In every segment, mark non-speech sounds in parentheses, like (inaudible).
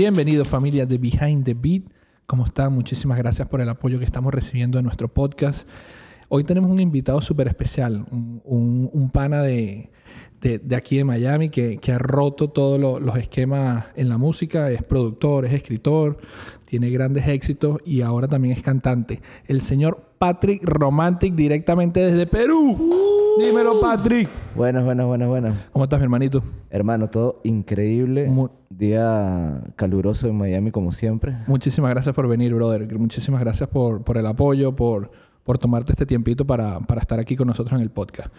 Bienvenidos familia de Behind the Beat. ¿Cómo están? Muchísimas gracias por el apoyo que estamos recibiendo en nuestro podcast. Hoy tenemos un invitado súper especial, un, pana de, de- aquí de Miami que, que ha roto todos lo- los esquemas en la música. Es productor, es escritor, tiene grandes éxitos y ahora también es cantante. El señor Patrick Romantic directamente desde Perú. Dímelo, Patrick. Buenas, buenas, buenas, buenas. ¿Cómo estás, mi hermanito? Hermano, todo increíble. Mu- Día caluroso en Miami como siempre. Muchísimas gracias por venir, brother. Muchísimas gracias por, por el apoyo, por, por tomarte este tiempito para, para estar aquí con nosotros en el podcast.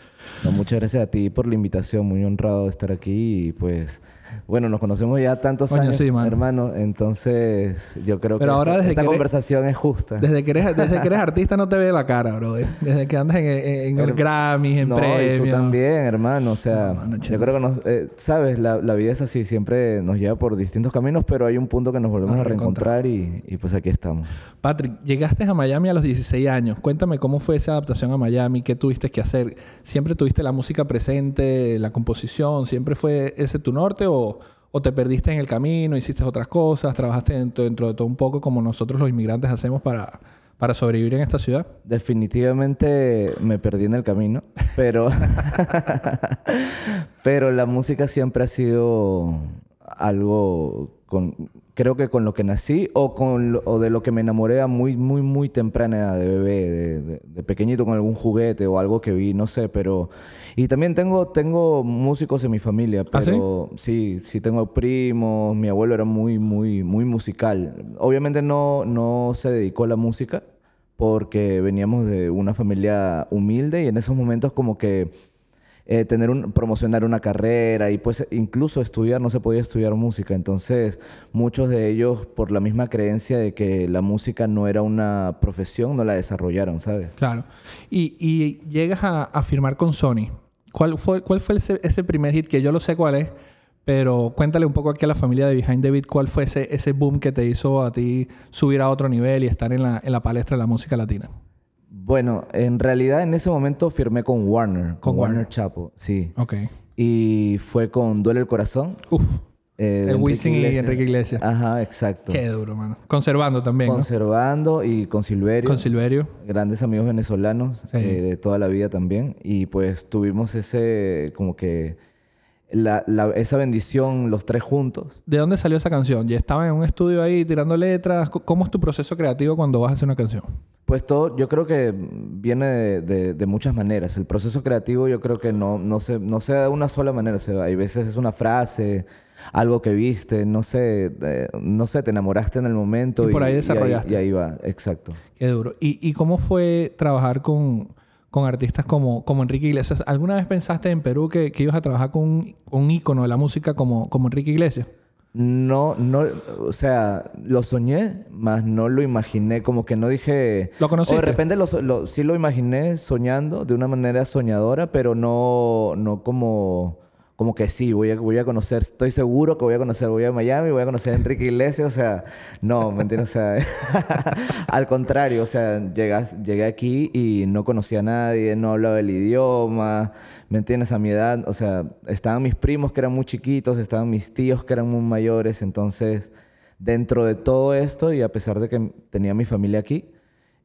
No, muchas gracias a ti por la invitación. Muy honrado de estar aquí y pues... Bueno, nos conocemos ya tantos Coño, años, sí, hermano. Entonces, yo creo Pero que ahora esta, desde esta que eres- conversación es justa. Desde que eres, (laughs) desde que eres artista no te ve la cara, brother. Desde que andas en, en, en el Grammys, en no, premios. y tú también, hermano. O sea, No, mano, yo creo que nos... eh, Sabes, la, la vida es así. Siempre nos lleva por distintos caminos, pero hay un punto que nos volvemos Nos a reencontrar y, y pues aquí estamos. Patrick, llegaste a Miami a los 16 años. Cuéntame cómo fue esa adaptación a Miami, qué tuviste que hacer. ¿Siempre tuviste la música presente, la composición? ¿Siempre fue ese tu norte o, o te perdiste en el camino, hiciste otras cosas, trabajaste dentro, dentro de todo un poco como nosotros los inmigrantes hacemos para, para sobrevivir en esta ciudad? Definitivamente me perdí en el camino, pero, (laughs) pero la música siempre ha sido algo con, creo que con lo que nací o, con, lo- o de lo que me enamoré a muy, muy, muy temprana edad, de bebé, de, de- de pequeñito con algún juguete o algo que vi, no sé, pero... Y también tengo, tengo músicos en mi familia, ¿Ah, sí? pero sí, sí tengo primos, mi abuelo era muy, muy, muy musical. Obviamente no, no se dedicó a la música porque veníamos de una familia humilde y en esos momentos como que eh, tener un, promocionar una carrera y pues incluso estudiar, no se podía estudiar música. Entonces muchos de ellos por la misma creencia de que la música no era una profesión, no la desarrollaron, ¿sabes? Claro. Y, llegas a, a firmar con Sony. ¿Cuál fue, cuál fue ese, ese primer hit? Que yo lo sé cuál es, pero cuéntale un poco aquí a la familia de Behind the Beat cuál fue ese, ese boom que te hizo a ti subir a otro nivel y estar en la, en la palestra de la música latina. Bueno, en realidad en ese momento firmé con Warner, con, Con Warner Warner. Chapo, sí. Ok. Y fue con Duele el Corazón. Uf, eh, de Wisin y. Enrique Iglesias. Ajá, exacto. Qué duro, mano. Conservando también, ¿no? Conservando y con Silverio. Con Silverio. grandes amigos venezolanos Sí. eh, de toda la vida también. Y pues tuvimos ese, como que, la, la- esa bendición los tres juntos. ¿De dónde salió esa canción? ¿Ya estaba en un estudio ahí tirando letras? ¿Cómo es tu proceso creativo cuando vas a hacer una canción? Pues todo, yo creo que viene de, de- de muchas maneras. El proceso creativo yo creo que no, no, se, no se da de una sola manera. O sea, hay veces es una frase, algo que viste, no sé, eh, no sé, te enamoraste en el momento. Y por ahí desarrollaste. Y ahí, va, exacto. Qué duro. ¿Y, y cómo fue trabajar con, con artistas como, como Enrique Iglesias? ¿Alguna vez pensaste en Perú que, que ibas a trabajar con un, un ícono de la música como, como Enrique Iglesias? No, no, o sea, lo soñé, más no lo imaginé, como que no dije... ¿Lo O conociste? de repente lo, lo- sí lo imaginé soñando de una manera soñadora, pero no, no como, como que sí, voy a, voy a conocer, estoy seguro que voy a conocer, voy a Miami, voy a conocer a Enrique Iglesias, o sea, no, ¿me entiendes? O sea, (laughs) al contrario, o sea, llegas, llegué aquí y no conocía a nadie, no hablaba el idioma, ¿me entiendes? A mi edad, o sea, estaban mis primos que eran muy chiquitos, estaban mis tíos que eran muy mayores, entonces, dentro de todo esto y a pesar de que tenía mi familia aquí,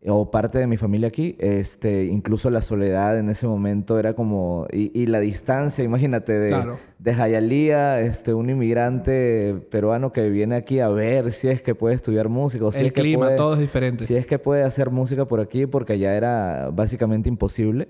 o parte de mi familia aquí, este, incluso la soledad en ese momento era como, y, y la distancia, imagínate, de, Claro. de Jayalía, este, un inmigrante peruano que viene aquí a ver si es que puede estudiar música, o si el es que clima, puede- todo es diferente. si es que puede hacer música por aquí, porque allá era básicamente imposible.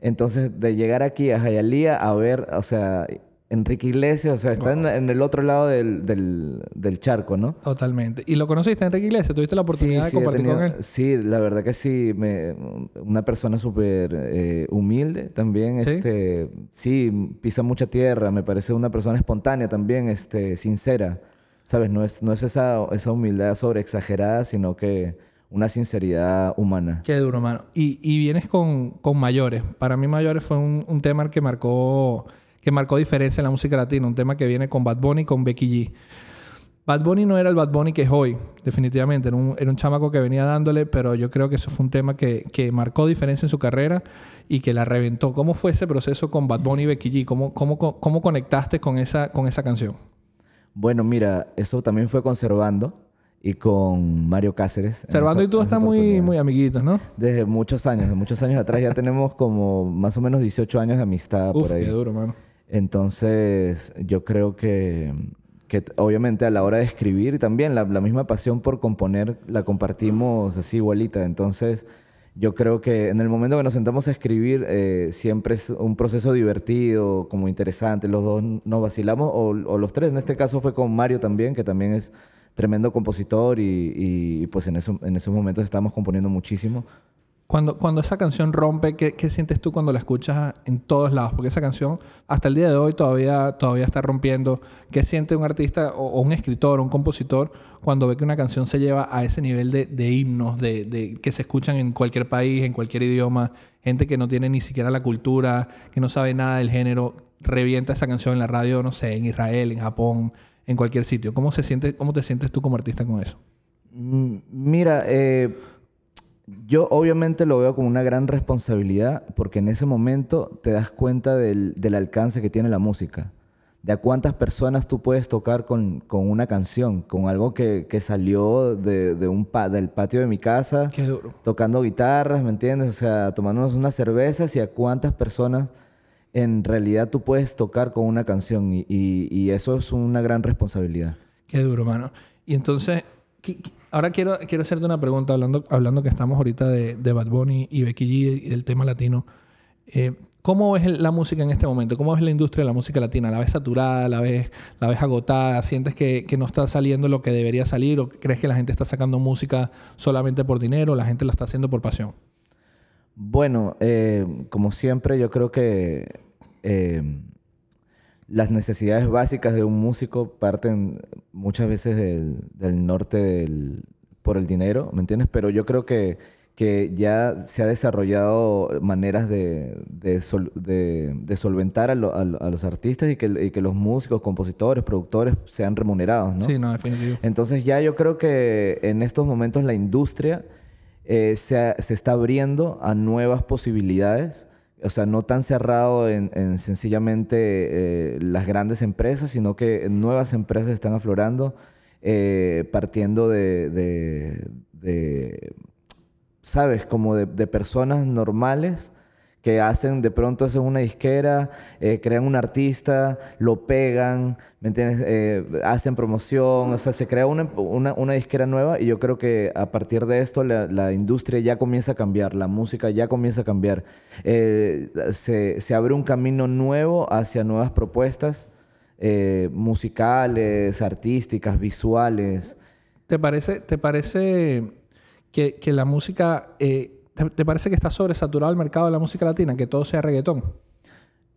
Entonces, de llegar aquí a Jayalía a ver, o sea, Enrique Iglesias, o sea, está en, en el otro lado del, del, del charco, ¿no? Totalmente. ¿Y lo conociste, Enrique Iglesias? ¿Tuviste la oportunidad de he compartir tenido- con él? Sí, la verdad que sí. Me, una persona súper eh, humilde también. ¿Sí? Este, sí, pisa mucha tierra. Me parece una persona espontánea también, este, sincera. ¿Sabes? No es, no es esa, esa humildad sobre exagerada, sino que una sinceridad humana. Qué duro, mano. Y, y vienes con, con Mayores. Para mí Mayores fue un, un tema que marcó, que marcó diferencia en la música latina. Un tema que viene con Bad Bunny y con Becky G. Bad Bunny no era el Bad Bunny que es hoy, definitivamente. Era un, era un chamaco que venía dándole, pero yo creo que eso fue un tema que, que marcó diferencia en su carrera y que la reventó. ¿Cómo fue ese proceso con Bad Bunny y Becky G? ¿Cómo, cómo, cómo conectaste con esa, con esa canción? Bueno, mira, eso también fue conservando y con Mario Cáceres. Servando esa- y tú están muy, muy amiguitos, ¿no? Desde muchos años, de muchos años atrás ya tenemos como más o menos 18 años de amistad Uf, por ahí. qué duro, mano. Entonces, yo creo que, que obviamente a la hora de escribir también la, la misma pasión por componer la compartimos así igualita. Entonces, yo creo que en el momento que nos sentamos a escribir eh, siempre es un proceso divertido, como interesante. Los dos nos vacilamos, o, o los tres. En este caso fue con Mario también, que también es tremendo compositor y, y, pues en, eso, en esos momentos estábamos componiendo muchísimo. Cuando, cuando esa canción rompe, ¿qué, qué sientes tú cuando la escuchas en todos lados? Porque esa canción, hasta el día de hoy, todavía, todavía está rompiendo. ¿Qué siente un artista o, o un escritor o un compositor cuando ve que una canción se lleva a ese nivel de, de himnos, de, de- que se escuchan en cualquier país, en cualquier idioma? Gente que no tiene ni siquiera la cultura, que no sabe nada del género, revienta esa canción en la radio, no sé, en Israel, en Japón, en cualquier sitio. ¿Cómo, se siente, cómo te sientes tú como artista con eso? Mm, Mira, eh, yo obviamente lo veo como una gran responsabilidad porque en ese momento te das cuenta del, del alcance que tiene la música, de a cuántas personas tú puedes tocar con, con una canción, con algo que, que salió de, de un pa- del patio de mi casa, Qué duro. tocando guitarras, ¿me entiendes? O sea, tomándonos unas cervezas y a cuántas personas en realidad tú puedes tocar con una canción y, y- y eso es una gran responsabilidad. Qué duro, mano. Y entonces, ahora quiero, quiero hacerte una pregunta, hablando, hablando que estamos ahorita de, de Bad Bunny y Becky G y del tema latino. Eh, ¿Cómo ves la música en este momento? ¿Cómo ves la industria de la música latina? ¿La ves saturada? ¿La ves, la ves agotada? ¿Sientes que, que no está saliendo lo que debería salir? ¿O crees que la gente está sacando música solamente por dinero? ¿La gente la está haciendo por pasión? Bueno, eh, como siempre, yo creo que eh, las necesidades básicas de un músico parten muchas veces del, del norte del- por el dinero, ¿me entiendes? Pero yo creo que, que ya se ha desarrollado maneras de, de sol- de- de solventar a, lo- a lo- a los artistas y que, y que los músicos, compositores, productores sean remunerados, ¿no? Sí, no, definitivo. Entonces ya yo creo que en estos momentos la industria eh, se, se está abriendo a nuevas posibilidades. O sea, no tan cerrado en, en sencillamente eh, las grandes empresas, sino que nuevas empresas están aflorando eh, partiendo de, de- ¿sabes? Como de personas normales que hacen, de pronto hacen una disquera, eh, crean un artista, lo pegan, ¿me entiendes? Eh, hacen promoción, o sea, se crea una, una, una disquera nueva y yo creo que a partir de esto la, industria ya comienza a cambiar, la música ya comienza a cambiar. Eh, se, se abre un camino nuevo hacia nuevas propuestas musicales, artísticas, visuales. ¿Te parece, te parece que, que la música... te, te parece que está sobresaturado el mercado de la música latina? Que todo sea reggaetón.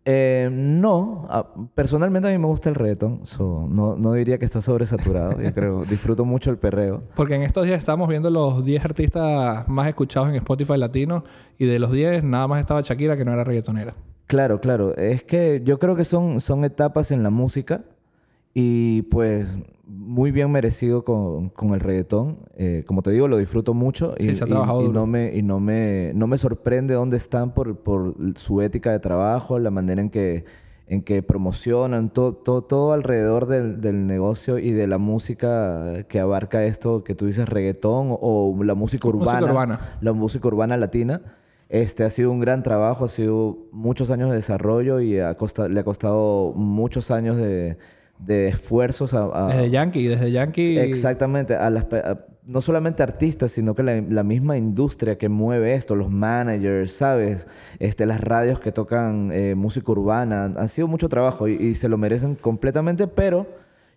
Eh, no, a- personalmente a mí me gusta el reggaetón, so, no, no diría que está sobresaturado, yo creo, (laughs) disfruto mucho el perreo. Porque en estos días estamos viendo los 10 artistas más escuchados en Spotify latino y de los 10 nada más estaba Shakira que no era reggaetonera. Claro, claro, es que yo creo que son, son etapas en la música y pues muy bien merecido con, con el reggaetón. Eh, como te digo, lo disfruto mucho y, Sí, y- y no, me, y no, me, no me sorprende dónde están por, por su ética de trabajo, la manera en que, en que promocionan, todo, todo, todo alrededor del, del negocio y de la música que abarca esto que tú dices reggaetón o, o la música Música urbana, urbana. la música urbana latina. Este ha sido un gran trabajo, ha sido muchos años de desarrollo y ha costa- le ha costado muchos años de, de esfuerzos a, a- Desde Yankee, desde Yankee... Exactamente, a las, a- no solamente artistas, sino que la, la misma industria que mueve esto, los managers, ¿sabes? Este, las radios que tocan eh, música urbana, ha sido mucho trabajo y, y se lo merecen completamente, pero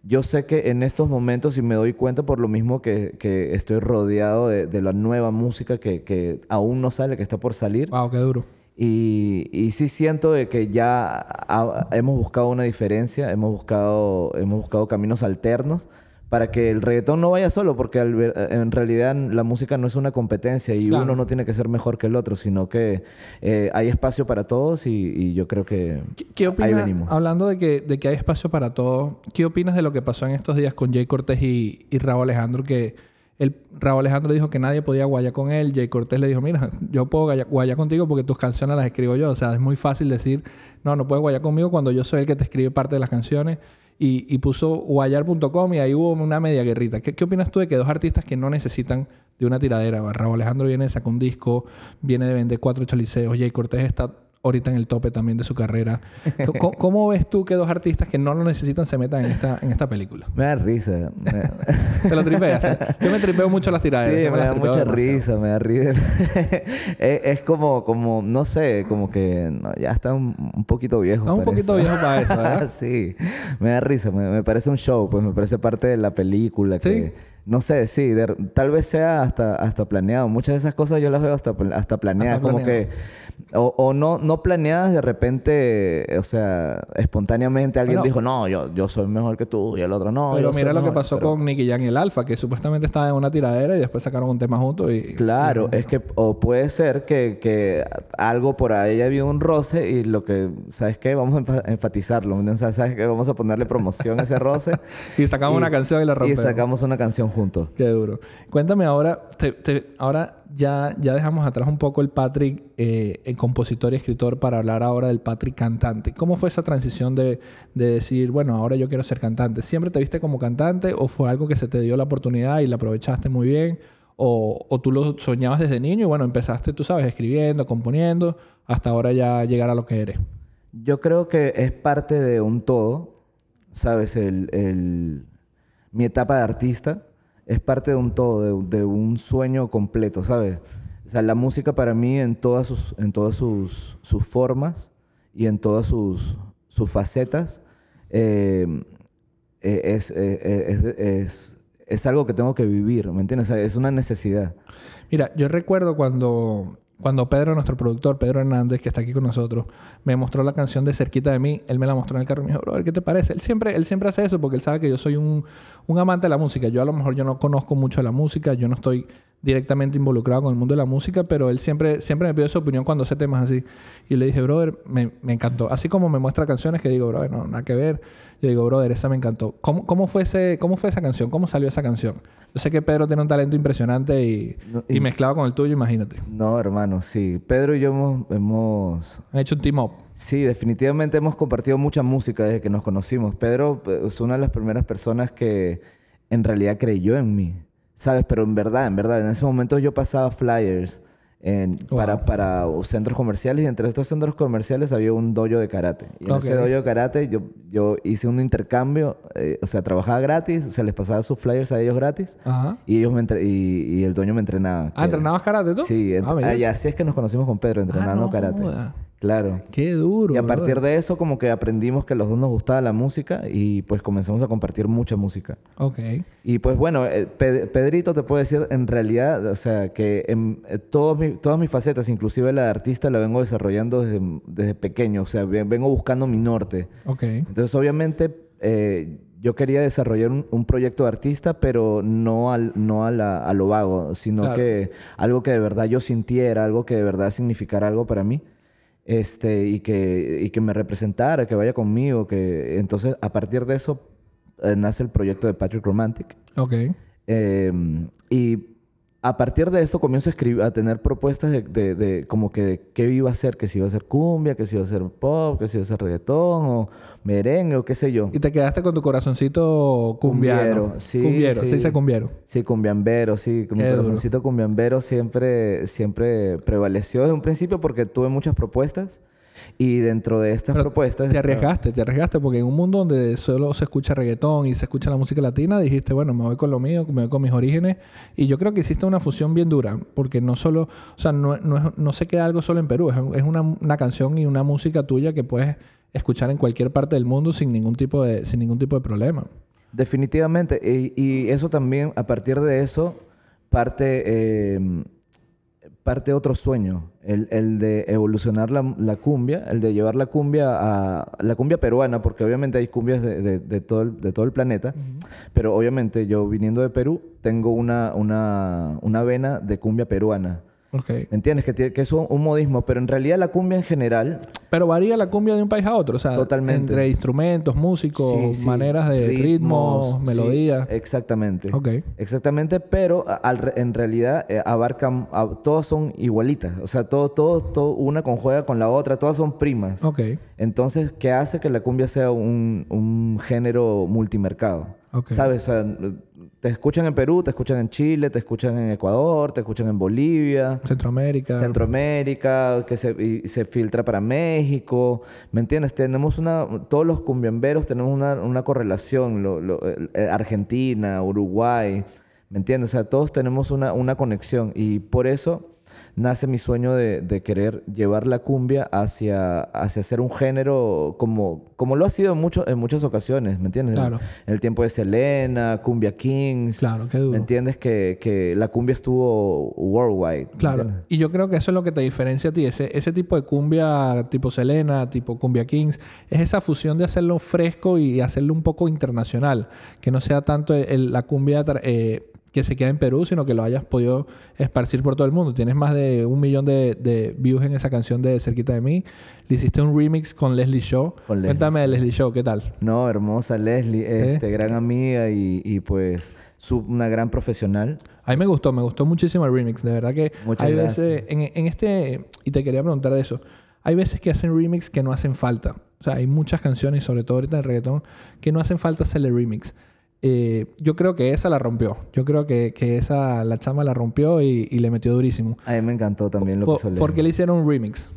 yo sé que en estos momentos, y me doy cuenta por lo mismo que, que estoy rodeado de, de la nueva música que, que aún no sale, que está por salir, Wow, qué duro. Y, y sí siento de que ya ha- hemos buscado una diferencia, hemos buscado, hemos buscado caminos alternos para que el reggaetón no vaya solo, porque al en realidad la música no es una competencia y Claro. uno no tiene que ser mejor que el otro, sino que eh, hay espacio para todos y, y yo creo que ¿Qué, qué ahí venimos. hablando de que, de que hay espacio para todo, ¿qué opinas de lo que pasó en estos días con Jay Cortés y, y Raúl Alejandro? Que el, Raúl Alejandro dijo que nadie podía guayar con él, Jay Cortés le dijo, mira, yo puedo guaya- guayar contigo porque tus canciones las escribo yo. O sea, es muy fácil decir, no, no puedes guayar conmigo cuando yo soy el que te escribe parte de las canciones. y, y puso guayar.com y ahí hubo una media guerrita. ¿Qué, ¿Qué opinas tú de que dos artistas que no necesitan de una tiradera? Raúl Alejandro viene sacar un disco, viene de vender cuatro chaliceos, Jay Cortés está ahorita en el tope también de su carrera. ¿Cómo, cómo ves tú que dos artistas que no lo necesitan se metan en esta, en esta película? Me da risa. Me- (laughs) Te lo tripeas. Yo me tripeo mucho las tiraderas. Sí, me las da mucha demasiado. risa, me da risa. (laughs) es, es como, como, no sé, como que no, ya está un, un poquito viejo. Está un poquito eso. viejo para eso, ¿verdad? (laughs) sí, me da risa, me, me parece un show, pues me parece parte de la película. ¿Sí? Que, no sé, sí, de- tal vez sea hasta, hasta planeado. Muchas de esas cosas yo las veo hasta, hasta planeadas, Hasta como planeado. que... O, o no, no planeadas de repente, o sea, espontáneamente alguien Bueno, dijo, no, yo, yo soy mejor que tú y el otro no. Pero mira lo que mejor". pasó Pero- con Nicky Jam y el Alfa, que supuestamente estaba en una tiradera y después sacaron un tema juntos y... Claro, y- es que, o puede ser que, que algo por ahí había un roce y lo que, ¿sabes qué? Vamos a enfa- enfatizarlo. ¿sabes qué? Vamos a ponerle promoción a ese roce. (laughs) Y sacamos una canción y la Y rompemos. sacamos una canción juntos. Qué duro. Cuéntame ahora, te- te- ahora ya, ya dejamos atrás un poco el Patrick eh, el compositor y escritor para hablar ahora del Patrick cantante. ¿Cómo fue esa transición de, de decir, bueno, ahora yo quiero ser cantante? ¿Siempre te viste como cantante o fue algo que se te dio la oportunidad y la aprovechaste muy bien? O, o tú lo soñabas desde niño y bueno, empezaste, tú sabes, escribiendo, componiendo, hasta ahora ya llegar a lo que eres. Yo creo que es parte de un todo, ¿sabes? El, el- mi etapa de artista es parte de un todo, de, de un sueño completo, ¿sabes? O sea, la música para mí en todas sus, en todas sus, sus formas y en todas sus, sus facetas eh, eh, es, eh, es, es- es algo que tengo que vivir, ¿me entiendes? O sea, es una necesidad. Mira, yo recuerdo cuando, cuando Pedro, nuestro productor, Pedro Hernández, que está aquí con nosotros, me mostró la canción de Cerquita de mí. Él me la mostró en el carro y me dijo, brother, ¿qué te parece? Él siempre, él siempre hace eso porque él sabe que yo soy un, un amante de la música. Yo a lo mejor yo no conozco mucho la música, yo no estoy directamente involucrado con el mundo de la música, pero él siempre, siempre me pide su opinión cuando hace temas así. Y le dije, brother, me, me encantó. Así como me muestra canciones que digo, brother, no, nada que ver. Yo digo, brother, esa me encantó. ¿Cómo, cómo, fue, ese, ¿Cómo fue esa canción? ¿Cómo salió esa canción? Yo sé que Pedro tiene un talento impresionante y, No, y y- mezclado con el tuyo, imagínate. No, hermano, sí. Pedro y yo hemos- hemos Han hecho un team up. Sí, definitivamente hemos compartido mucha música desde que nos conocimos. Pedro eh, es una de las primeras personas que en realidad creyó en mí, ¿sabes? Pero en verdad, en verdad, en ese momento yo pasaba flyers en- Wow. para, para centros comerciales y entre estos centros comerciales había un dojo de karate. Y en ese dojo de karate yo, yo hice un intercambio, eh, o sea, trabajaba gratis, se les pasaba sus flyers a ellos gratis Ajá. y ellos me entre- y, y el dueño me entrenaba. Ah, ¿entrenabas karate tú? Sí, ent- Ah, ah, y así es que nos conocimos con Pedro, entrenando no karate. joda. Claro. Qué duro. Y a partir de eso como que aprendimos que a los dos nos gustaba la música y pues comenzamos a compartir mucha música. Ok. Y pues bueno, eh, Pe- Pedrito te puedo decir en realidad, o sea, que en, eh, todos mi- todas mis facetas, inclusive la de artista, la vengo desarrollando desde, desde pequeño, o sea, ve- vengo buscando mi norte. Ok. Entonces obviamente eh, yo quería desarrollar un, un proyecto de artista, pero no, al, no a, la- a lo vago, sino Claro. que algo que de verdad yo sintiera, algo que de verdad significara algo para mí este, y, que, y que me representara, que vaya conmigo. Que... Entonces, a partir de eso, eh, nace el proyecto de Patrick Romantic. Ok. Eh, y a partir de esto comienzo a escribir, a tener propuestas de, de- de como que de qué iba a ser, que si iba a ser cumbia, que si iba a ser pop, que si iba a ser reggaetón o merengue o qué sé yo. Y te quedaste con tu corazoncito cumbiano. Cumbiero, sí, Cumbiero, sí. se dice cumbiero. Sí, cumbiambero, sí. Mi corazoncito cumbiambero siempre, siempre prevaleció desde un principio porque tuve muchas propuestas y dentro de estas Pero propuestas... Te arriesgaste, te arriesgaste porque en un mundo donde solo se escucha reggaetón y se escucha la música latina, dijiste, bueno, me voy con lo mío, me voy con mis orígenes. Y yo creo que hiciste una fusión bien dura, porque no solo, o sea, no, no, es- no se queda algo solo en Perú, es, es una, una canción y una música tuya que puedes escuchar en cualquier parte del mundo sin ningún tipo de, sin ningún tipo de problema. Definitivamente. Y, y eso también, a partir de eso, parte, eh, parte otro sueño. El, el de evolucionar la, la cumbia, el de llevar la cumbia a la cumbia peruana, porque obviamente hay cumbias de, de- de todo, el, de todo el planeta. Pero obviamente yo viniendo de Perú, tengo una, una, una vena de cumbia peruana. Ok. ¿Me entiendes? Que, que es un, un modismo, pero en realidad la cumbia en general, Pero varía la cumbia de un país a otro, o sea, Totalmente. entre instrumentos, músicos, sí, sí, maneras de ritmos, ritmos, sí, melodías. exactamente. Ok. Exactamente, pero al en realidad eh, abarcan, a- todas son igualitas, o sea, todo, todo, todo, una conjuega con la otra, todas son primas. Ok, Entonces, ¿qué hace que la cumbia sea un, un género multimercado? Ok. ¿Sabes? O sea, te escuchan en Perú, te escuchan en Chile, te escuchan en Ecuador, te escuchan en Bolivia, Centroamérica. Centroamérica, que se, y se filtra para México, ¿me entiendes? Tenemos una, todos los cumbiamberos tenemos una, una correlación, lo- lo- eh, Argentina, Uruguay, ¿me entiendes? O sea, todos tenemos una, una conexión y por eso nace mi sueño de, de querer llevar la cumbia hacia, hacia ser un género como, como lo ha sido en, mucho- en muchas ocasiones, ¿me entiendes? En- Claro. En, el tiempo de Selena, Cumbia Kings, Claro, qué duro. ¿me entiendes? Que, que la cumbia estuvo worldwide. ¿me Claro, entiendes? y yo creo que eso es lo que te diferencia a ti, ese, ese tipo de cumbia tipo Selena, tipo cumbia Kings, es esa fusión de hacerlo fresco y hacerlo un poco internacional, que no sea tanto el- el- la cumbia eh, que se queda en Perú, sino que lo hayas podido esparcir por todo el mundo. Tienes más de un millón de, de views en esa canción de Cerquita de mí. Le hiciste un remix con Leslie Show. Con Leslie, Cuéntame de. Leslie Show, ¿qué tal? No, hermosa Leslie, este, gran amiga y, y, pues su- una gran profesional. A mí me gustó, me gustó muchísimo el remix. De verdad que Muchas hay gracias. veces, en, en este, y te quería preguntar de eso, hay veces que hacen remix que no hacen falta. O sea, hay muchas canciones, sobre todo ahorita en el reggaetón, que no hacen falta hacerle remix. Eh, yo creo que esa la rompió. Yo creo que, que esa, la chama la rompió y, y le metió durísimo. A mí me encantó también lo que hizo ¿Por, qué le hicieron un remix?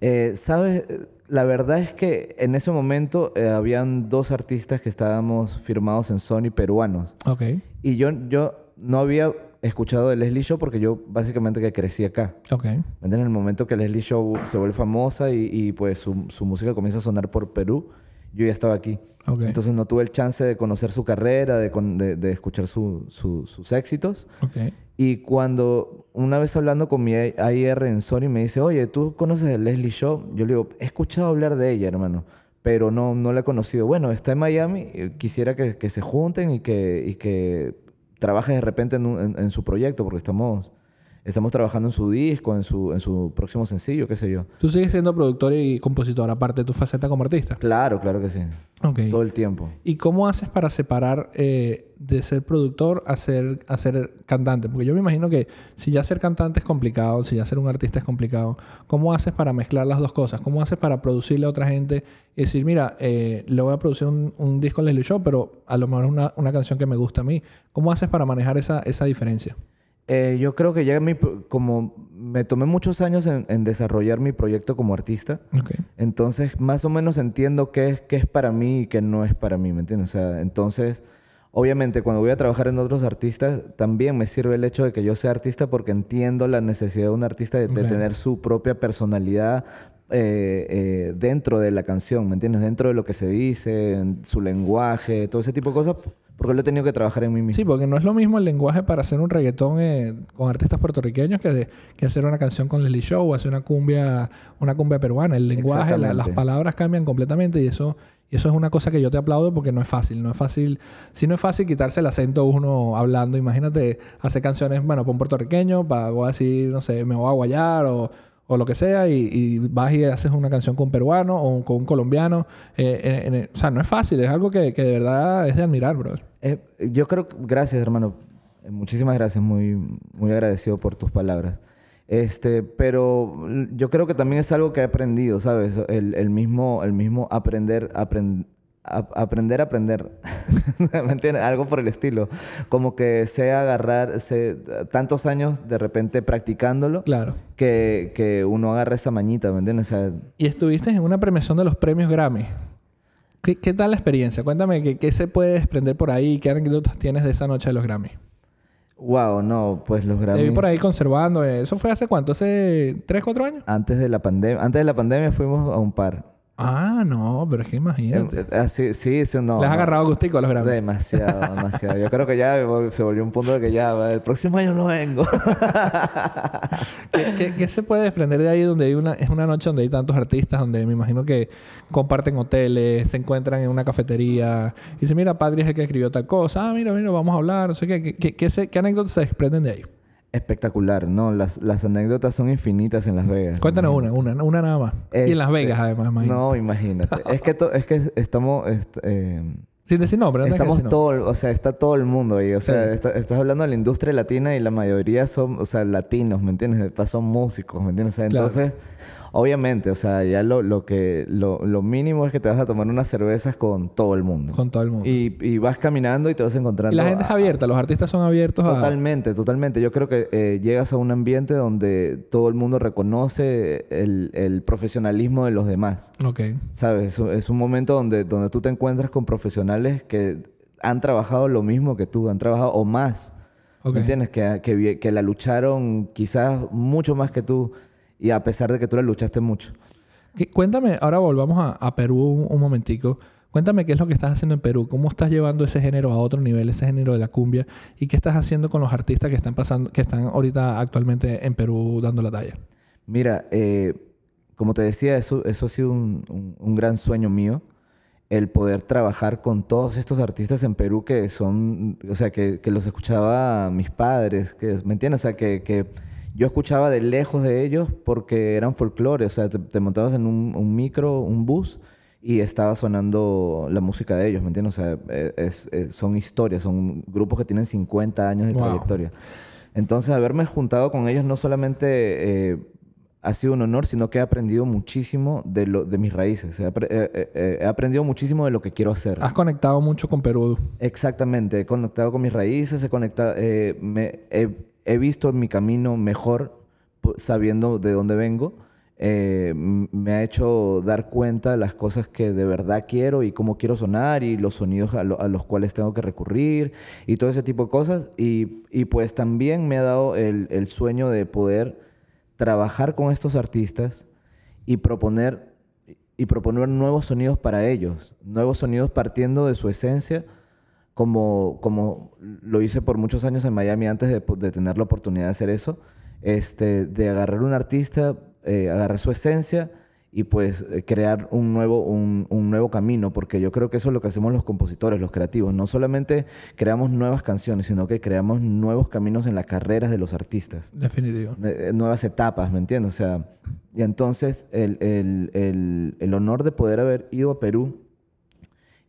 Eh, ¿Sabes? La verdad es que en ese momento eh, habían dos artistas que estábamos firmados en Sony peruanos. Ok. Y yo, yo no había escuchado de Leslie Show porque yo básicamente que crecí acá. Ok. En el momento que Leslie Show se vuelve famosa y, y, pues su, su música comienza a sonar por Perú, yo ya estaba aquí. Entonces no tuve el chance de conocer su carrera, de, de- de escuchar su- su- sus éxitos. Y cuando una vez hablando con mi AIR en Sony me dice, oye, ¿tú conoces a Leslie Shaw? Yo le digo, he escuchado hablar de ella, hermano, pero no, no la he conocido. Bueno, está en Miami, eh, quisiera que, que se junten y que, y que trabajes de repente en, un- en- en su proyecto, porque estamos, estamos trabajando en su disco, en su, en su próximo sencillo, qué sé yo. Tú sigues siendo productor y compositor, aparte de tu faceta como artista. Claro, claro que sí. Ok. Todo el tiempo. ¿Y cómo haces para separar eh, de ser productor a ser, a ser cantante? Porque yo me imagino que si ya ser cantante es complicado, si ya ser un artista es complicado, ¿cómo haces para mezclar las dos cosas? ¿Cómo haces para producirle a otra gente y decir, mira, eh, le voy a producir un, un disco en Leslie Show, pero a lo mejor es una, una canción que me gusta a mí? ¿Cómo haces para manejar esa, esa diferencia? Eh, yo creo que ya mi, como me tomé muchos años en, en desarrollar mi proyecto como artista, entonces más o menos entiendo qué es, qué es para mí y qué no es para mí, ¿me entiendes? O sea, entonces, obviamente cuando voy a trabajar en otros artistas, también me sirve el hecho de que yo sea artista porque entiendo la necesidad de un artista de, de tener su propia personalidad eh, eh, dentro de la canción, ¿me entiendes? Dentro de lo que se dice, en su lenguaje, todo ese tipo de cosas, porque lo he tenido que trabajar en mí mismo. Sí, porque no es lo mismo el lenguaje para hacer un reggaetón eh, con artistas puertorriqueños que, de- que hacer una canción con Leslie Show o hacer una cumbia, una cumbia peruana. El lenguaje, la- las palabras cambian completamente y eso, y eso es una cosa que yo te aplaudo porque no es fácil. No es fácil, si no es fácil quitarse el acento uno hablando. Imagínate hacer canciones, bueno, para un puertorriqueño, para voy a decir, no sé, me voy a guayar o, o lo que sea, y, vas y haces una canción con un peruano o con un colombiano. Eh, o sea, no es fácil, es algo que, que de verdad es de admirar, brother. Eh, yo creo gracias hermano, Eh, muchísimas gracias, muy, muy agradecido por tus palabras. Este, pero yo creo que también es algo que he aprendido, ¿sabes? El, el mismo, el mismo aprender, aprend- ap- aprender, aprender, (laughs) ¿me entiendes? Algo por el estilo. Como que sé agarrar, sé, tantos años de repente practicándolo, Claro. que, que uno agarra esa mañita, ¿me entiendes? O sea, Y estuviste en una premiación de los premios Grammy. ¿Qué, qué tal la experiencia? Cuéntame qué, qué se puede desprender por ahí, qué anécdotas tienes de esa noche de los Grammy. wow, no, pues los Te vi Grammy... por ahí conservando. ¿Eso fue hace cuánto? ¿Hace 3, 4 años? Antes de la pandemia, antes de la pandemia fuimos a un par. Ah, no, pero es que imagínate. Eh, eh, así- sí, sí, no. Le has no. agarrado gustico a los Grammy. Demasiado, (laughs) demasiado. Yo creo que ya se volvió un punto de que ya, el próximo año no vengo. (laughs) ¿Qué, qué- qué se puede desprender de ahí donde hay una, es una noche donde hay tantos artistas, donde me imagino que comparten hoteles, se encuentran en una cafetería y dicen, mira, Padre es el que escribió tal cosa. Ah, mira, mira, vamos a hablar. No sé qué. ¿Qué, qué, qué qué anécdotas se desprenden de ahí? Espectacular, ¿no? Las, las anécdotas son infinitas en Las Vegas. Cuéntanos imagínate. una, una, una nada más. Y en Las Este, Vegas, además, imagínate. No, imagínate. es, que to- es que estamos... est- eh, Sin decir nombre, no Estamos decir nombre. todo, o sea, está todo el mundo ahí. O sea, Sí. está- estás hablando de la industria latina y la mayoría son, o sea, latinos, ¿me entiendes? De paso, Son músicos, ¿me entiendes? O sea, Claro. Obviamente, o sea, ya lo, lo que, lo, lo mínimo es que te vas a tomar unas cervezas con todo el mundo. Con todo el mundo. Y, y vas caminando y te vas encontrando... Y la gente es abierta, los artistas son abiertos a... Totalmente, totalmente. Yo creo que eh, llegas a un ambiente donde todo el mundo reconoce el, el profesionalismo de los demás. Ok. ¿Sabes? Es, un- es un momento donde, donde tú te encuentras con profesionales que han trabajado lo mismo que tú, han trabajado o más. Ok. ¿Me entiendes? Que, que, que la lucharon quizás mucho más que tú y a pesar de que tú la luchaste mucho. ¿Qué- Cuéntame, ahora volvamos a, a Perú un, un momentico. Cuéntame qué es lo que estás haciendo en Perú, cómo estás llevando ese género a otro nivel, ese género de la cumbia, y qué estás haciendo con los artistas que están pasando, que están ahorita actualmente en Perú dando la talla. Mira, eh, como te decía, eso, eso ha sido un, un- un gran sueño mío. El poder trabajar con todos estos artistas en Perú que son, o sea, que, que los escuchaba mis padres, que, ¿me entiendes? O sea, que, que yo escuchaba de lejos de ellos porque eran folclore. O sea, te, te montabas en un, un micro, un bus y estaba sonando la música de ellos, ¿me entiendes? O sea, eh, es- es- son historias, son grupos que tienen 50 años de Wow. trayectoria. Entonces, haberme juntado con ellos no solamente eh, ha sido un honor, sino que he aprendido muchísimo de, lo, de mis raíces. He, eh, eh, eh, he aprendido muchísimo de lo que quiero hacer. Has conectado mucho con Perú. Exactamente, he conectado con mis raíces, he, conectado, me- he, he visto mi camino mejor sabiendo de dónde vengo. Eh, me ha hecho dar cuenta de las cosas que de verdad quiero y cómo quiero sonar y los sonidos a, lo- a los cuales tengo que recurrir y todo ese tipo de cosas. Y, y pues también me ha dado el, el sueño de poder trabajar con estos artistas y proponer, y proponer nuevos sonidos para ellos, nuevos sonidos partiendo de su esencia como, como lo hice por muchos años en Miami antes de, tener la oportunidad de hacer eso, este, de agarrar un artista, eh, agarrar su esencia y pues eh, crear un nuevo, un, un nuevo camino, porque yo creo que eso es lo que hacemos los compositores, los creativos. No solamente creamos nuevas canciones, sino que creamos nuevos caminos en las carreras de los artistas Definitivo. eh, nuevas etapas, ¿me entiendes? O sea, y entonces el, el- el- el honor de poder haber ido a Perú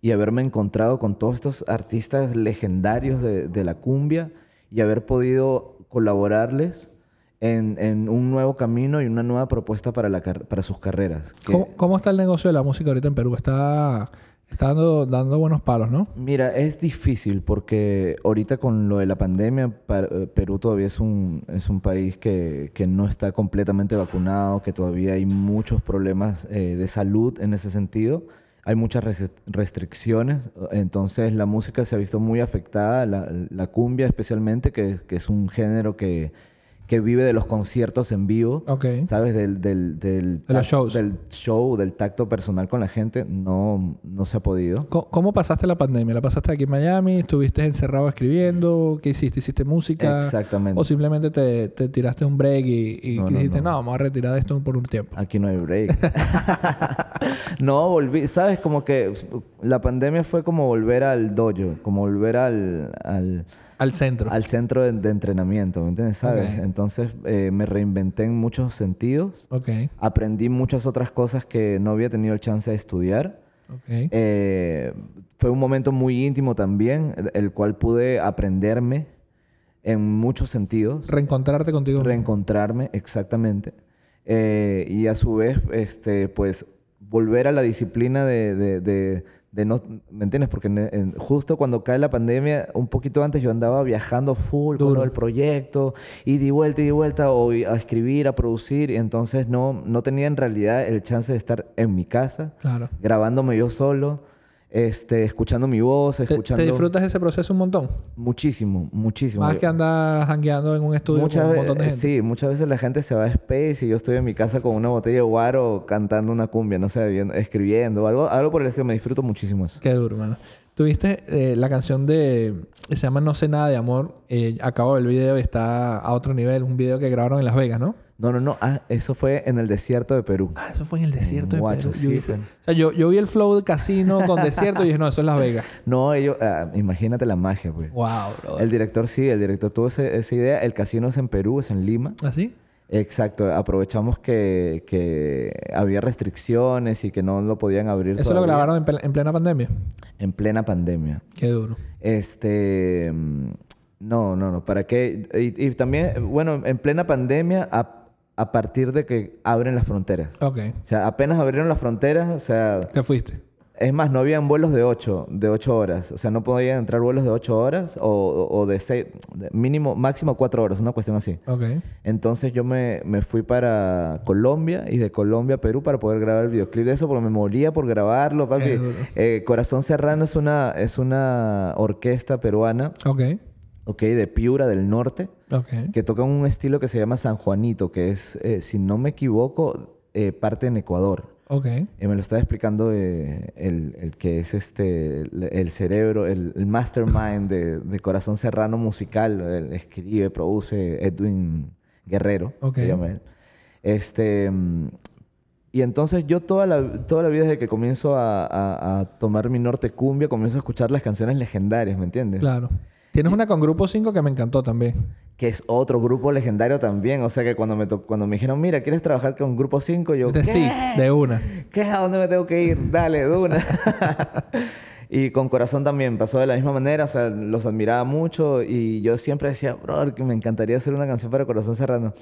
y haberme encontrado con todos estos artistas legendarios de, de la cumbia y haber podido colaborarles en, en un nuevo camino y una nueva propuesta para, la, para sus carreras. que- ¿Cómo, cómo está el negocio de la música ahorita en Perú? Está, está dando, dando buenos palos, ¿no? Mira, es difícil porque ahorita con lo de la pandemia, pa- eh, Perú todavía es un, es un país que, que no está completamente vacunado, que todavía hay muchos problemas eh, de salud en ese sentido. Hay muchas res- restricciones, entonces la música se ha visto muy afectada, la, cumbia especialmente, que es un género que, que vive de los conciertos en vivo. Ok. ¿Sabes? Del, del, del, De los shows. del show, del tacto personal con la gente, no, no se ha podido. ¿Cómo pasaste la pandemia? ¿La pasaste aquí en Miami? ¿Estuviste encerrado escribiendo? ¿Qué hiciste? ¿Hiciste música? Exactamente. ¿O simplemente te, te tiraste un break y, y No, no, dijiste, no. no. vamos a retirar de esto por un tiempo? Aquí no hay break. (laughs) no, volví, ¿sabes? Como que la pandemia fue como volver al dojo, como volver al, al, Al centro. al centro de, de entrenamiento, ¿me entiendes? ¿Sabes? Ok. Entonces eh, me reinventé en muchos sentidos, Ok. aprendí muchas otras cosas que no había tenido el chance de estudiar. Ok. Eh, fue un momento muy íntimo también, el- cual pude aprenderme en muchos sentidos. Reencontrarte contigo. reencontrarme exactamente Eh, y a su vez este pues volver a la disciplina de, de- de- de no ¿me entiendes? porque en- en- justo cuando cae la pandemia un poquito antes yo andaba viajando full con Duro. lo del proyecto y di vuelta y di vuelta o a escribir a producir y entonces no no tenía en realidad el chance de estar en mi casa Claro. grabándome yo solo este escuchando mi voz ¿Te, escuchando te disfrutas ese proceso un montón? muchísimo muchísimo Más que andar jangueando en un estudio Muchas con un montón de eh, gente. Sí, muchas veces la gente se va a Space y yo estoy en mi casa con una botella de guaro cantando una cumbia, no sé, viendo- escribiendo, algo, algo por el estilo. Me disfruto muchísimo eso. Qué duro, mano. Tuviste eh, la canción de... Se llama No sé nada de amor. Eh, acabo el video y está a otro nivel. Un video que grabaron en Las Vegas, ¿no? No, no, no. Ah, eso fue en el desierto de Perú. Ah, eso fue en el desierto de Perú. sí, Yo sí. O sea, yo, yo vi el flow de casino con (laughs) desierto y dije, no, eso es Las Vegas. No, ellos... ah, imagínate la magia, pues. Wow, bro. El director sí, el director tuvo ese- esa idea. El casino es en Perú, es en Lima. ¿Así? Exacto, aprovechamos que, que había restricciones y que no lo podían abrir Eso lo grabaron en, ple- en plena pandemia. en plena pandemia. Qué duro. Este, mm, no, no, no, ¿para qué? Y, y también, bueno, en plena pandemia, a, a partir de que abren las fronteras. Ok. O sea, apenas abrieron las fronteras, o sea, Te fuiste. es más, no habían vuelos de 8, de 8 horas. O sea, no podían entrar vuelos de 8 horas o, o- de 6, mínimo, máximo 4 horas, una cuestión así. Ok. Entonces yo me, me fui para Colombia y de Colombia a Perú para poder grabar el videoclip de eso porque me moría por grabarlo, papi. Eh, Corazón Serrano es una, es una orquesta peruana, Ok. ok, de Piura del norte, Que toca un estilo que se llama San Juanito, que es, eh, si no me equivoco, eh, parte en Ecuador. Ok. Eh, me lo estaba explicando eh, el, el que es este, el, el cerebro, el, el mastermind de, de Corazón Serrano musical. Él escribe, produce Edwin Guerrero, se llama él. Este, y entonces yo toda la, toda la vida desde que comienzo a, a- a tomar mi norte cumbia, comienzo a escuchar las canciones legendarias, ¿me entiendes? Claro. Tienes una con Grupo 5 que me encantó también. Que es otro grupo legendario también. O sea que cuando me, cuando me dijeron, mira, ¿quieres trabajar con Grupo 5? Yo, (laughs) De- ¿qué? sí, de una. ¿Qué? ¿A dónde me tengo que ir? Dale, Duna. (laughs) y con Corazón también pasó de la misma manera. O sea, los admiraba mucho y yo siempre decía, bro, que me encantaría hacer una canción para Corazón Serrano.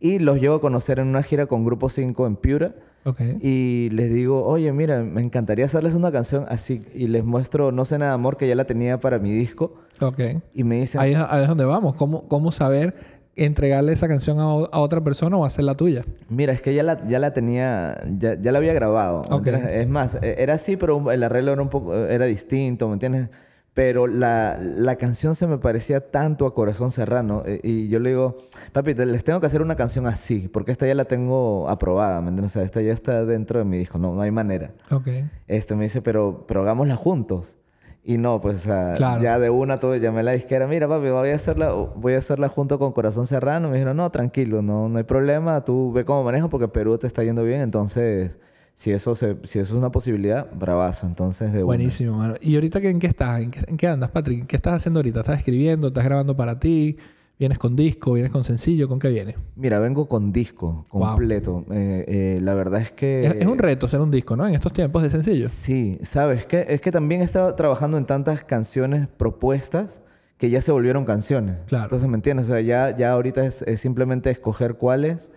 Y los llevo a conocer en una gira con Grupo 5 en Piura. Ok. Y les digo, oye, mira, me encantaría hacerles una canción así. Y les muestro No sé nada de amor que ya la tenía para mi disco. Ok. Y me dicen, Ahí es, ahí es donde vamos. ¿Cómo, ¿Cómo saber entregarle esa canción a, a otra persona o hacerla tuya? Mira, es que ya la, ya la tenía, ya, ya la había grabado. ¿me Ok. entiendes? Es más, e- era así, pero el arreglo era un poco, era distinto, ¿me entiendes? Pero la, la canción se me parecía tanto a Corazón Serrano. eh, Y yo le digo, papi, te- les tengo que hacer una canción así, porque esta ya la tengo aprobada, ¿me entiendes? O sea, esta ya está dentro de mi disco, no, no hay manera. Ok. Este me dice, pero, pero hagámosla juntos. Y no, pues, o sea, Claro. ya de una todo, llamé a la disquera, mira, papi, voy a hacerla, voy a hacerla junto con Corazón Serrano. Me dijeron, no, tranquilo, no, no hay problema, tú ve cómo manejo porque Perú te está yendo bien, entonces, si eso, se, si eso es una posibilidad, bravazo, entonces de una. Buenísimo, mano. ¿Y ahorita en qué estás? ¿En qué, en qué andas, Patrick? ¿Qué estás haciendo ahorita? ¿Estás escribiendo? ¿Estás grabando para ti? ¿Vienes con disco? ¿Vienes con sencillo? ¿Con qué vienes? Mira, vengo con disco Wow. completo. Eh, eh, la verdad es que... Es, es un reto hacer un disco, ¿no? En estos tiempos de sencillo. Sí, sabes que es que también he estado trabajando en tantas canciones propuestas que ya se volvieron canciones. Claro. Entonces, ¿me entiendes? O sea, ya, ya ahorita es, es simplemente escoger cuáles,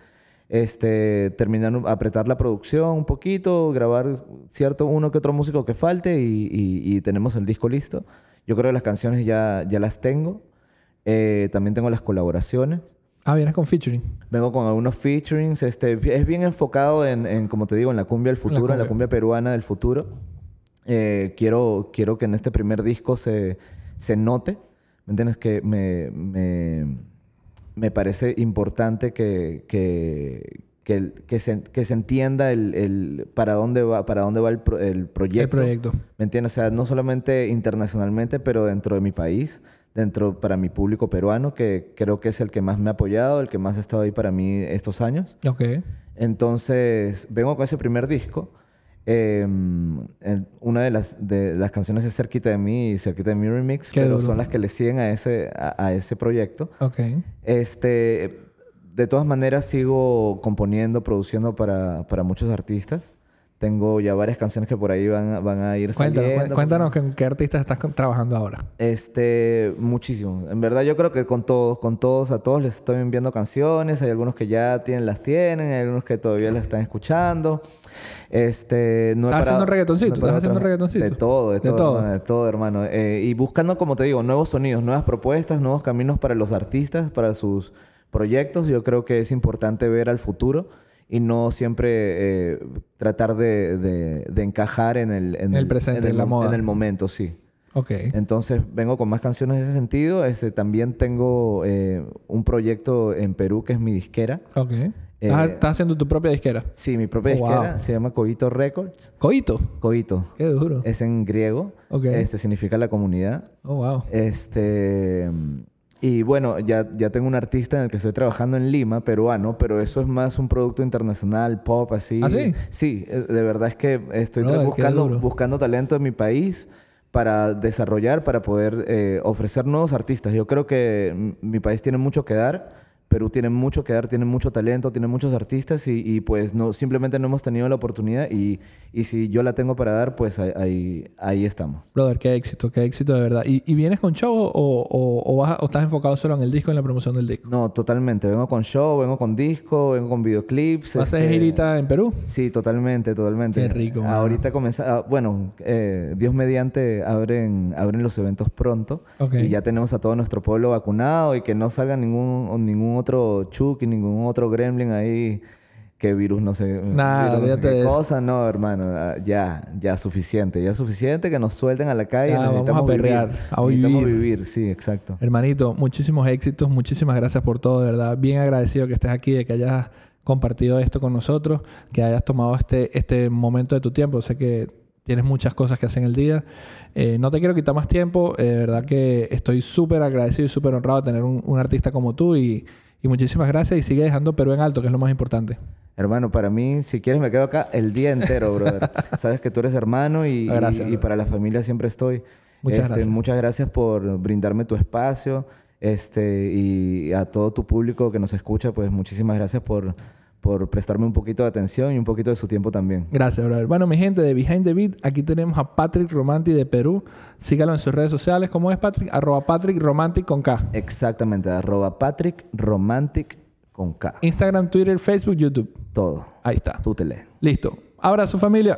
este, terminar, apretar la producción un poquito, grabar cierto uno que otro músico que falte y, y- y tenemos el disco listo. Yo creo que las canciones ya, ya las tengo. Eh, también tengo las colaboraciones. Ah, vienes con featuring. Vengo con algunos featurings. Este, es bien enfocado en, en, como te digo, en la cumbia del futuro, en la cumbia. cumbia peruana del futuro. Eh, quiero, quiero que en este primer disco se, se note. ¿Me entiendes? Que me, me, me parece importante que, que, que, el- que se, que se entienda el, el para dónde va, para dónde va el, pro- el proyecto. El proyecto. ¿Me entiendes? O sea, no solamente internacionalmente, pero dentro de mi país, dentro para mi público peruano, que creo que es el que más me ha apoyado, el que más ha estado ahí para mí estos años. Ok. Entonces, vengo con ese primer disco. Eh, en- una de las, de las canciones es Cerquita de mí y Cerquita de mí Remix, Qué pero duro. son las que le siguen a ese, a, a ese proyecto. Este, de todas maneras, sigo componiendo, produciendo para, para muchos artistas. Tengo ya varias canciones que por ahí van, a- van a ir Cuéntanos, saliendo. cuéntanos con qué artistas estás trabajando ahora. Este, muchísimo. En verdad, yo creo que con todos, con todos, a todos les estoy enviando canciones. Hay algunos que ya tienen, las tienen, hay algunos que todavía las están escuchando. Este, no he ¿Estás haciendo reggaetoncito? no ¿Estás haciendo reggaetoncito? De todo, de, De todo, todo. hermano, de todo, hermano. Eh, y buscando, como te digo, nuevos sonidos, nuevas propuestas, nuevos caminos para los artistas, para sus proyectos. Yo creo que es importante ver al futuro y no siempre eh, tratar de, de- de encajar en el, en El presente, en el en la mo- moda. En el momento, sí. Ok. Entonces vengo con más canciones en ese sentido. Este, también tengo eh, un proyecto en Perú que es mi disquera. Ok. Eh, ¿Estás, estás haciendo tu propia disquera? Sí, mi propia Oh, wow. disquera se llama Coito Records. Coito. Coito. Qué duro. Es en griego. Ok. Este significa la comunidad. Oh, wow. Este. Y bueno, ya, ya tengo un artista en el que estoy trabajando en Lima, peruano, pero eso es más un producto internacional, pop, así. ¿Ah, sí? Sí, eh, de verdad es que estoy Brother, buscando, buscando talento en mi país para desarrollar, para poder eh, ofrecer nuevos artistas. Yo creo que mi país tiene mucho que dar. Perú tiene mucho que dar, tiene mucho talento, tiene muchos artistas y, y, pues no, simplemente no hemos tenido la oportunidad y, y si yo la tengo para dar, pues ahí, ahí, estamos. Brother, qué éxito, qué éxito de verdad. ¿Y, y vienes con show o, o- o vas a- o estás enfocado solo en el disco, en la promoción del disco? No, totalmente. Vengo con show, vengo con disco, vengo con videoclips. ¿Vas a hacer este, girita en Perú? Sí, totalmente, totalmente. Qué rico. Ahorita comienza, ah, bueno, eh, Dios mediante abren, abren los eventos pronto Ok. y ya tenemos a todo nuestro pueblo vacunado y que no salga ningún ningún otro Chucky, ningún otro Gremlin ahí que virus no sé, Nada, virus no sé qué eso. cosa, no, hermano, ah, ya, ya suficiente, ya suficiente que nos suelten a la calle, Ya, vamos a necesitamos perrear, vivir, a necesitamos vivir. vivir, sí, exacto. Hermanito, muchísimos éxitos, muchísimas gracias por todo, de verdad. Bien agradecido que estés aquí, de que hayas compartido esto con nosotros, que hayas tomado este, este momento de tu tiempo. Sé que tienes muchas cosas que hacer en el día. Eh, no te quiero quitar más tiempo, eh, de verdad que estoy súper agradecido y súper honrado de tener un, un artista como tú y, y muchísimas gracias y sigue dejando Perú en alto, que es lo más importante. Hermano, para mí, si quieres, me quedo acá el día entero, brother. (laughs) Sabes que tú eres hermano y, gracias, y- y brother. para la familia siempre estoy. Muchas Este, gracias. Muchas gracias por brindarme tu espacio. Este, y a todo tu público que nos escucha, pues muchísimas gracias por, por prestarme un poquito de atención y un poquito de su tiempo también. Gracias, brother. Bueno, mi gente de Behind the Beat, aquí tenemos a Patrick Romanti de Perú. Sígalo en sus redes sociales. ¿Cómo es, Patrick? Arroba Patrick Romantic con K. Exactamente, arroba Patrick Romantic con K. Instagram, Twitter, Facebook, YouTube. Todo. Ahí está. Tú te lees. Listo. Abrazo familia.